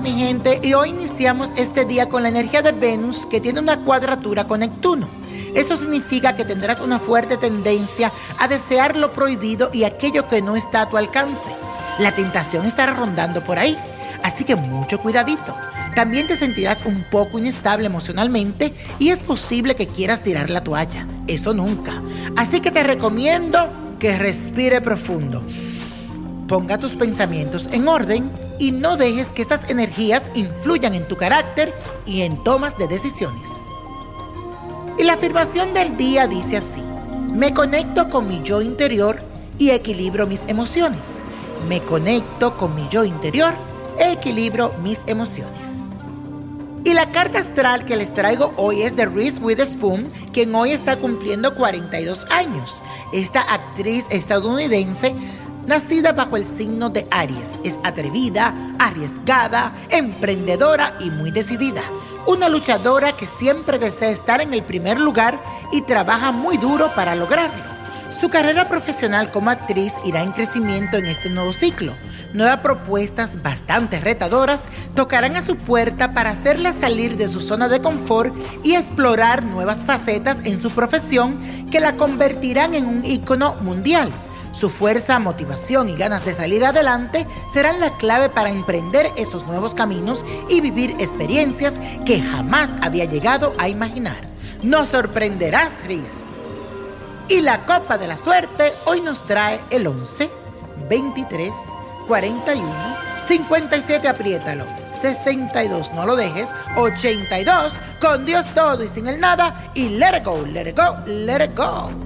mi gente, y hoy iniciamos este día con la energía de Venus que tiene una cuadratura con Neptuno. Esto significa que tendrás una fuerte tendencia a desear lo prohibido y aquello que no está a tu alcance. La tentación estará rondando por ahí, así que mucho cuidadito. También te sentirás un poco inestable emocionalmente y es posible que quieras tirar la toalla. Eso nunca. Así que te recomiendo que respire profundo. Ponga tus pensamientos en orden y no dejes que estas energías influyan en tu carácter y en tomas de decisiones. Y la afirmación del día dice así, me conecto con mi yo interior y equilibro mis emociones. Me conecto con mi yo interior e equilibro mis emociones. Y la carta astral que les traigo hoy es de Reese Witherspoon, quien hoy está cumpliendo 42 años. Esta actriz estadounidense nacida bajo el signo de Aries. Es atrevida, arriesgada, emprendedora y muy decidida. Una luchadora que siempre desea estar en el primer lugar y trabaja muy duro para lograrlo. Su carrera profesional como actriz irá en crecimiento en este nuevo ciclo. Nuevas propuestas bastante retadoras tocarán a su puerta para hacerla salir de su zona de confort y explorar nuevas facetas en su profesión que la convertirán en un ícono mundial. Su fuerza, motivación y ganas de salir adelante serán la clave para emprender estos nuevos caminos y vivir experiencias que jamás había llegado a imaginar. Nos sorprenderás, Riz. Y la copa de la suerte hoy nos trae el 11, 23, 41, 57, apriétalo, 62, no lo dejes, 82, con Dios todo y sin el nada, y let it go, let it go, let it go.